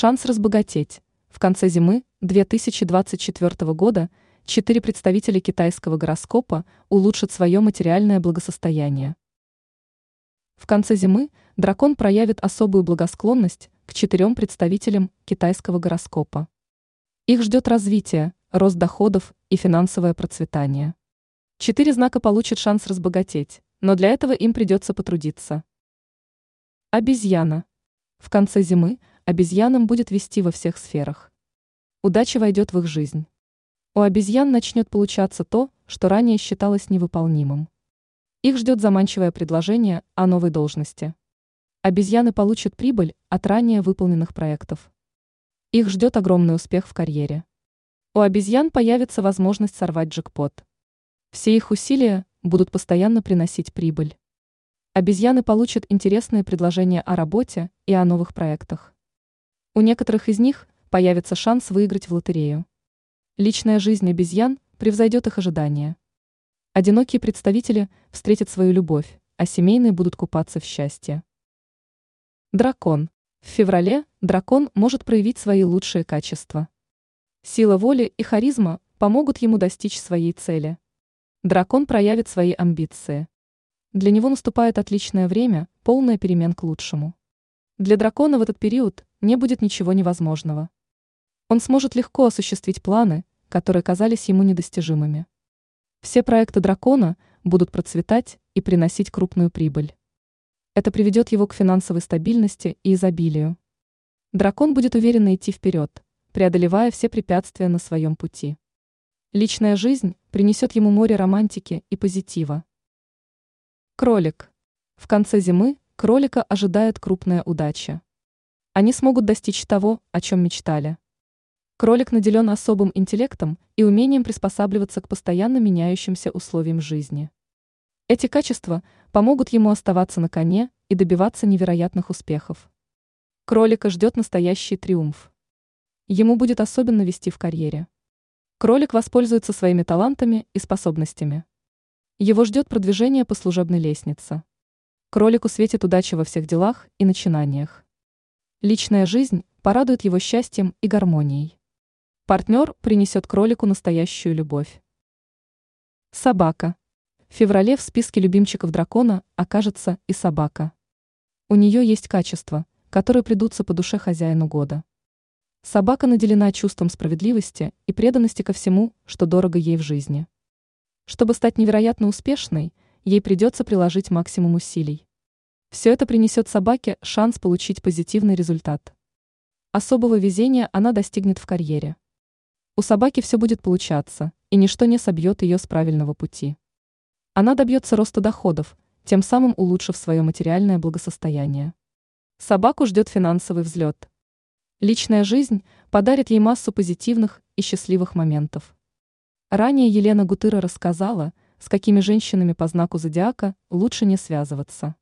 Шанс разбогатеть. В конце зимы 2024 года четыре представителя китайского гороскопа улучшат свое материальное благосостояние. В конце зимы дракон проявит особую благосклонность к четырем представителям китайского гороскопа. Их ждет развитие, рост доходов и финансовое процветание. Четыре знака получат шанс разбогатеть, но для этого им придется потрудиться. Обезьяна. В конце зимы обезьянам будет вести во всех сферах. Удача войдет в их жизнь. У обезьян начнет получаться то, что ранее считалось невыполнимым. Их ждет заманчивое предложение о новой должности. Обезьяны получат прибыль от ранее выполненных проектов. Их ждет огромный успех в карьере. У обезьян появится возможность сорвать джекпот. Все их усилия будут постоянно приносить прибыль. Обезьяны получат интересные предложения о работе и о новых проектах. У некоторых из них появится шанс выиграть в лотерею. Личная жизнь обезьян превзойдет их ожидания. Одинокие представители встретят свою любовь, а семейные будут купаться в счастье. Дракон. В феврале дракон может проявить свои лучшие качества. Сила воли и харизма помогут ему достичь своей цели. Дракон проявит свои амбиции. Для него наступает отличное время, полное перемен к лучшему. Для дракона в этот период не будет ничего невозможного. Он сможет легко осуществить планы, которые казались ему недостижимыми. Все проекты дракона будут процветать и приносить крупную прибыль. Это приведет его к финансовой стабильности и изобилию. Дракон будет уверенно идти вперед, преодолевая все препятствия на своем пути. Личная жизнь принесет ему море романтики и позитива. Кролик. В конце зимы кролика ожидает крупная удача. Они смогут достичь того, о чем мечтали. Кролик наделен особым интеллектом и умением приспосабливаться к постоянно меняющимся условиям жизни. Эти качества помогут ему оставаться на коне и добиваться невероятных успехов. Кролика ждет настоящий триумф. Ему будет особенно вести в карьере. Кролик воспользуется своими талантами и способностями. Его ждет продвижение по служебной лестнице. Кролику светит удача во всех делах и начинаниях. Личная жизнь порадует его счастьем и гармонией. Партнер принесет кролику настоящую любовь. Собака. В феврале в списке любимчиков дракона окажется и собака. У нее есть качества, которые придутся по душе хозяину года. Собака наделена чувством справедливости и преданности ко всему, что дорого ей в жизни. Чтобы стать невероятно успешной, ей придется приложить максимум усилий. Все это принесет собаке шанс получить позитивный результат. Особого везения она достигнет в карьере. У собаки все будет получаться, и ничто не собьет ее с правильного пути. Она добьется роста доходов, тем самым улучшив свое материальное благосостояние. Собаку ждет финансовый взлет. Личная жизнь подарит ей массу позитивных и счастливых моментов. Ранее Елена Гутыра рассказала, с какими женщинами по знаку зодиака лучше не связываться.